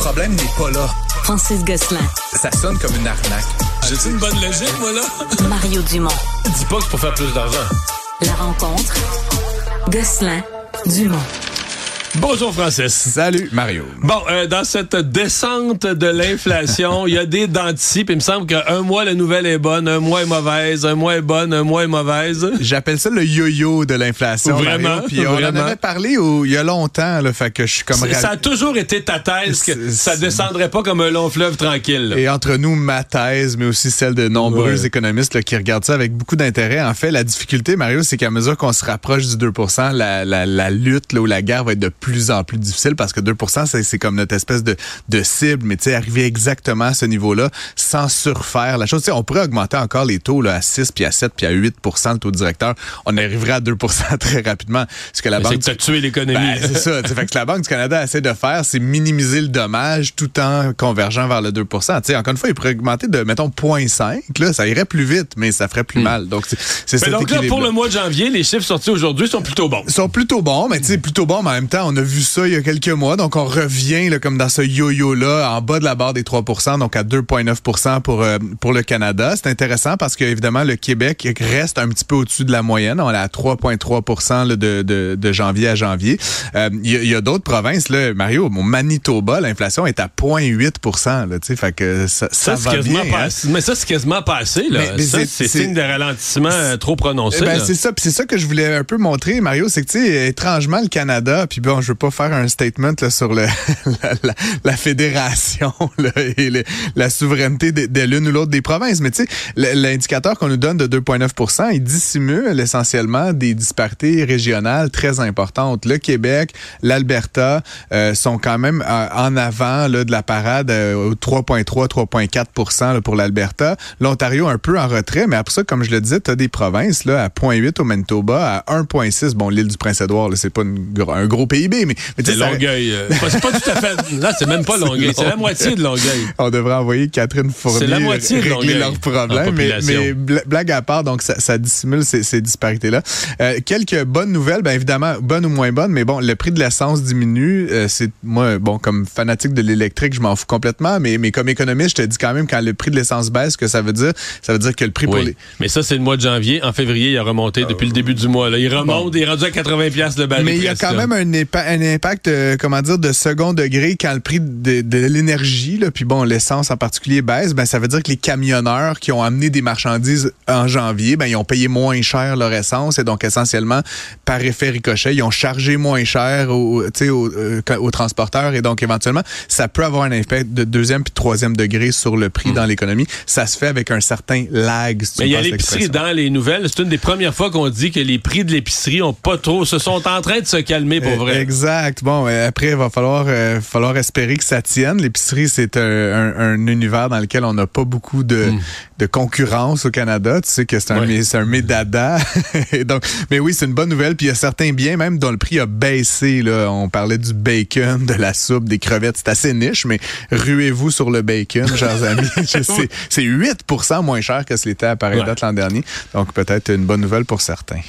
problème n'est pas là. Francis Gosselin. Ça sonne comme une arnaque. J'ai-tu une bonne logique, moi, là? Mario Dumont. Dis pas que c'est pour faire plus d'argent. La rencontre. Gosselin. Dumont. Bonjour, Francis. Salut, Mario. Bon, euh, dans cette descente de l'inflation, il y a des dentiers, puis il me semble qu'un mois, la nouvelle est bonne, un mois est mauvaise, un mois est bonne, un mois est mauvaise. J'appelle ça le yo-yo de l'inflation. Vraiment? Puis on en avait parlé au- il y a longtemps, là, fait que je suis comme... Ça a toujours été ta thèse que ça descendrait pas comme un long fleuve tranquille. là. Et entre nous, ma thèse, mais aussi celle de nombreux Ouais. économistes là, qui regardent ça avec beaucoup d'intérêt. En fait, la difficulté, Mario, c'est qu'à mesure qu'on se rapproche du 2 la, la, la lutte là, ou la guerre va être de plus en plus difficile parce que 2 c'est c'est comme notre espèce de, de cible. Mais tu sais, arriver exactement à ce niveau-là sans surfaire la chose. Tu sais, on pourrait augmenter encore les taux là, à 6, puis à 7, puis à 8% le taux directeur. On arriverait à 2 très rapidement. Ce que la C'est banque que t'as tué l'économie. ben, c'est ça. Fait que la Banque du Canada essaie de faire, c'est minimiser le dommage tout en convergeant vers le 2 Tu sais, Encore une fois, il pourrait augmenter de, mettons, 0.5. Là, ça irait plus vite, mais ça ferait plus mal. Donc, c'est c'est Mais cet donc là, pour le mois de janvier, les chiffres sortis aujourd'hui sont plutôt bons. Ils sont plutôt bons, mais tu sais, plutôt bons, mais en même temps, on a vu ça il y a quelques mois. Donc, on revient là, comme dans ce yo-yo-là, en bas de la barre des 3% donc à 2,9 pour, euh, pour le Canada. C'est intéressant parce que, évidemment, le Québec reste un petit peu au-dessus de la moyenne. On est à 3,3 là, de, de, de janvier à janvier. Euh, Il y a, d'autres provinces, là, Mario, mon Manitoba, l'inflation est à 0,8 là, tu sais, fait que ça, ça, va quasiment bien. pas hein? Mais ça, c'est quasiment pas assez. Là. Mais- mais ça, c'est- signe de ralentissement euh, trop prononcé. Eh ben, c'est ça, c'est ça que je voulais un peu montrer, Mario, c'est que tu sais, étrangement le Canada, puis bon, je veux pas faire un statement sur la, fédération et la souveraineté de, l'une ou l'autre des provinces, mais tu sais, l'indicateur qu'on nous donne de 2,9% il dissimule essentiellement des disparités régionales très importantes. Le Québec, l'Alberta euh, sont quand même euh, en avant de la parade euh, au 3,3, 3,4 là, pour l'Alberta. L'Ontario un peu en retrait, mais après ça, comme je le disais, tu as des provinces là, à 0,8 au Manitoba, à 1,6. Bon, l'île du Prince-Édouard, c'est pas un gros Mais, C'est Longueuil. euh, c'est pas tout à fait. Là, c'est même pas Longueuil. C'est la moitié de Longueuil. On devrait envoyer Catherine Fournier C'est la moitié de régler Longueuil leurs problèmes. Mais, mais bla- blague à part, donc ça, ça dissimule ces, ces disparités-là. Euh, quelques bonnes nouvelles, bien évidemment, bonnes ou moins bonnes, mais bon, le prix de l'essence diminue. Euh, c'est moi, bon, comme fanatique de l'électrique, je m'en fous complètement, mais, mais comme économiste, je te dis quand même quand le prix de l'essence baisse, que ça veut dire, ça veut dire que le prix pour les Mais ça, c'est le mois de janvier. En février, il a remonté depuis le début du mois. Là. Il remonte, il est rendu à 80$ piastres le baril. Mais il y a quand même un, épa- un impact, euh, comment dire, de second degré quand le prix de, de l'énergie, puis bon, l'essence en particulier baisse, ben ça veut dire que les camionneurs qui ont amené des marchandises en janvier, ben ils ont payé moins cher leur essence et donc essentiellement par effet ricochet, ils ont chargé moins cher aux, aux, euh, aux transporteurs et donc éventuellement ça peut avoir un impact de deuxième puis troisième degré sur le prix dans l'économie. Ça se fait avec un certain lag. si Hmm. Mais il y a l'épicerie dans les nouvelles. C'est une des premières fois qu'on dit que les prix de l'épicerie ont pas trop, se sont en train de se calmer pour Euh, vrai. Exact. Bon, après, il va falloir, euh, falloir espérer que ça tienne. L'épicerie, c'est un, un- un univers dans lequel on n'a pas beaucoup de, de concurrence au Canada. Tu sais que c'est un, Hmm. Un médada. Et donc, mais oui, c'est une bonne nouvelle. Puis il y a certains biens même dont le prix a baissé. Là. On parlait du bacon, de la soupe, des crevettes. C'est assez niche, mais ruez-vous sur le bacon, chers amis. C'est 8 moins cher que ce l'était à pareille Ouais. date l'an dernier. Donc peut-être une bonne nouvelle pour certains.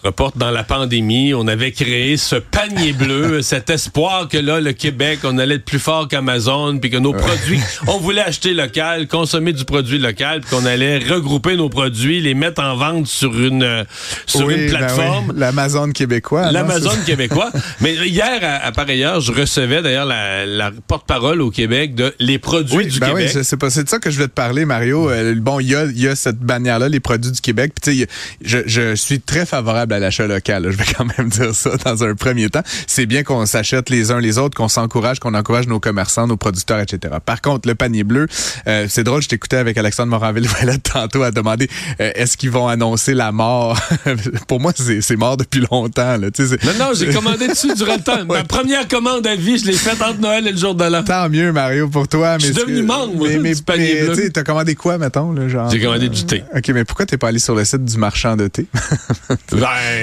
Se reporte dans la pandémie, on avait créé ce panier bleu, cet espoir que là, le Québec, on allait être plus fort qu'Amazon, puis que nos produits, on voulait acheter local, consommer du produit local, puis qu'on allait regrouper nos produits, les mettre en vente sur une, euh, sur Oui, une ben plateforme. oui, L'Amazon québécois. L'Amazon québécois. Mais hier, à, à pareille heure, je recevais d'ailleurs la, la porte-parole au Québec de les produits Oui, du ben oui, Québec. c'est- c'est pas c'est de ça que je voulais te parler, Mario. Euh, bon, il y a, y a cette bannière-là, les produits du Québec. Puis tu sais, je, je suis très favorable à l'achat local. là. Je vais quand même dire ça dans un premier temps. C'est bien qu'on s'achète les uns les autres, qu'on s'encourage, qu'on encourage nos commerçants, nos producteurs, etc. Par contre, le panier bleu, euh, c'est drôle. Je t'écoutais avec Alexandre Moranville tantôt à demander euh, est-ce qu'ils vont annoncer la mort? Pour moi, c'est mort depuis longtemps. Là. Tu sais, Non, non, j'ai commandé dessus durant le temps. Ma première commande à vie, je l'ai faite entre Noël et le jour de l'an. Tant mieux, Mario, pour toi. Je suis mais devenu membre, moi, mais, mais, du panier mais, bleu. t'as commandé quoi, mettons? J'ai commandé du thé. OK, mais pourquoi t'es pas allé sur le site du marchand de thé?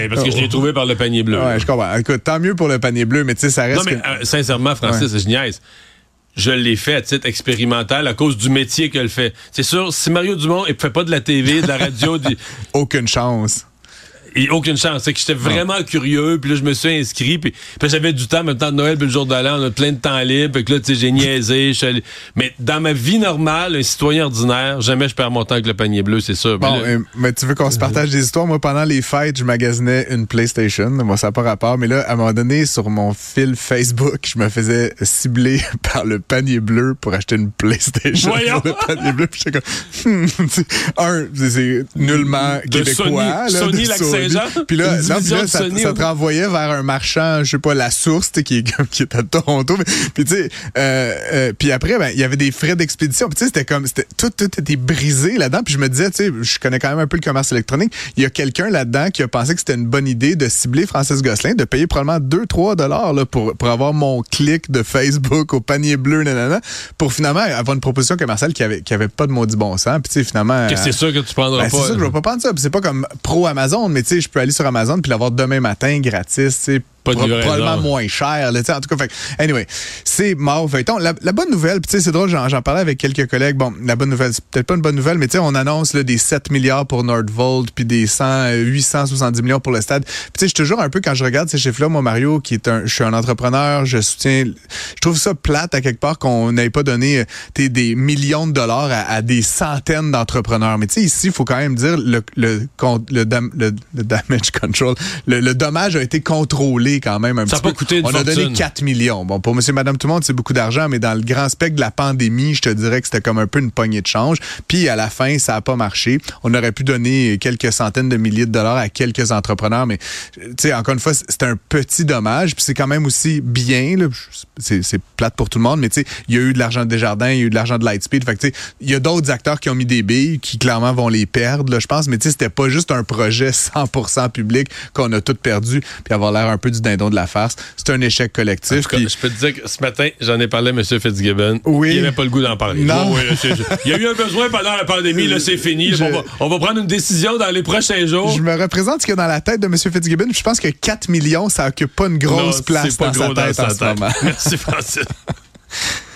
Parce que je l'ai trouvé par le panier bleu. ouais, je comprends. Écoute, tant mieux pour le panier bleu, mais tu sais, ça reste Non, mais que- euh, sincèrement, Francis, je niaise. Je l'ai fait à titre expérimental à cause du métier qu'elle fait. C'est sûr, si Mario Dumont ne fait pas de la TV, de la radio, du- aucune chance. Et aucune chance. C'est que j'étais vraiment curieux, puis là, je me suis inscrit, puis, puis j'avais du temps, même temps de Noël, puis le jour de l'an, on a plein de temps libre, puis que là, tu sais, j'ai niaisé. allé- Mais dans ma vie normale, un citoyen ordinaire, jamais je perds mon temps avec le panier bleu, c'est sûr. Bon, là- euh, mais tu veux qu'on se partage des histoires? Moi, pendant les fêtes, je magasinais une PlayStation. Moi, ça n'a pas rapport. Mais là, à un moment donné, sur mon fil Facebook, je me faisais cibler par le panier bleu pour acheter une PlayStation. Voyons! Le panier bleu. Puis j'étais comme, hmm, un, c'est- c'est nullement De québécois. Sony- là, Sony Lac-Saint-Jean? Puis là, non, puis ça, Sony ça au- te renvoyait vers un marchand, je sais pas, la source, tu sais, qui est, qui est à Toronto. Mais- Puis tu sais, euh, euh, puis après, ben, il y avait des frais d'expédition. Puis tu sais, c'était comme, c'était tout, tout était brisé là-dedans. Puis je me disais, tu sais, je connais quand même un peu le commerce électronique. Il y a quelqu'un là-dedans qui a pensé que c'était une bonne idée de cibler Francis Gosselin, de payer probablement 2-3 dollars là, pour, pour avoir mon clic de Facebook au panier bleu, nanana, pour finalement avoir une proposition commerciale qui avait, qui avait pas de maudit bon sens. Puis tu sais, finalement. que c'est sûr que tu prendras Ben, pas. c'est sûr que je vais pas prendre ça. Puis C'est pas comme pro Amazon, mais tu sais, je peux aller sur Amazon puis l'avoir demain matin gratis, tu. Pas de pro- livraison. probablement moins cher. Là, en tout cas, fait, anyway, c'est mort feuilleton. La, la bonne nouvelle, puis tu sais, c'est drôle, j'en, j'en parlais avec quelques collègues. Bon, la bonne nouvelle, c'est peut-être pas une bonne nouvelle, mais tu sais, on annonce là, des 7 milliards pour Nordvolt, puis des 100, euh, 870 millions pour le stade. Puis tu sais, je suis toujours un peu, quand je regarde ces chiffres-là, moi, Mario, qui est un, je suis un entrepreneur, je soutiens, je trouve ça plate à quelque part qu'on n'ait pas donné euh, des millions de dollars à, à des centaines d'entrepreneurs. Mais tu sais, ici, il faut quand même dire le, le, le, le- le damage control, le, le dommage a été contrôlé quand même un Ça petit pas peu. coûté une On a donné fortune. 4 millions. Bon, pour monsieur, madame, tout le monde, c'est beaucoup d'argent, mais dans le grand spectre de la pandémie, je te dirais que c'était comme un peu une poignée de change. Puis à la fin, ça a pas marché. On aurait pu donner quelques centaines de milliers de dollars à quelques entrepreneurs, mais tu sais, encore une fois, c'est un petit dommage. Puis c'est quand même aussi bien. c'est plate pour tout le monde, mais tu sais, il y a eu de l'argent de Desjardins, il y a eu de l'argent de Lightspeed. Fait que tu sais, il y a d'autres acteurs qui ont mis des billes, qui clairement vont les perdre, là, je pense. Mais tu sais, c'était pas juste un projet 100% public qu'on a tout perdu, puis avoir l'air un peu du dindon de la farce. C'est un échec collectif. cas, je peux te dire que ce matin, j'en ai parlé à M. Fitzgibbon. Oui. Il n'avait pas le goût d'en parler. Non. Oui, il y a eu un besoin pendant la pandémie, là, c'est fini. Je- On, va, on va prendre une décision dans les prochains jours. Je me représente ce qu'il y a dans la tête de M. Fitzgibbon. Je pense que 4 millions, ça occupe pas une grosse Non, place pas dans sa gros dans tête sa en ce moment. Merci, Francis.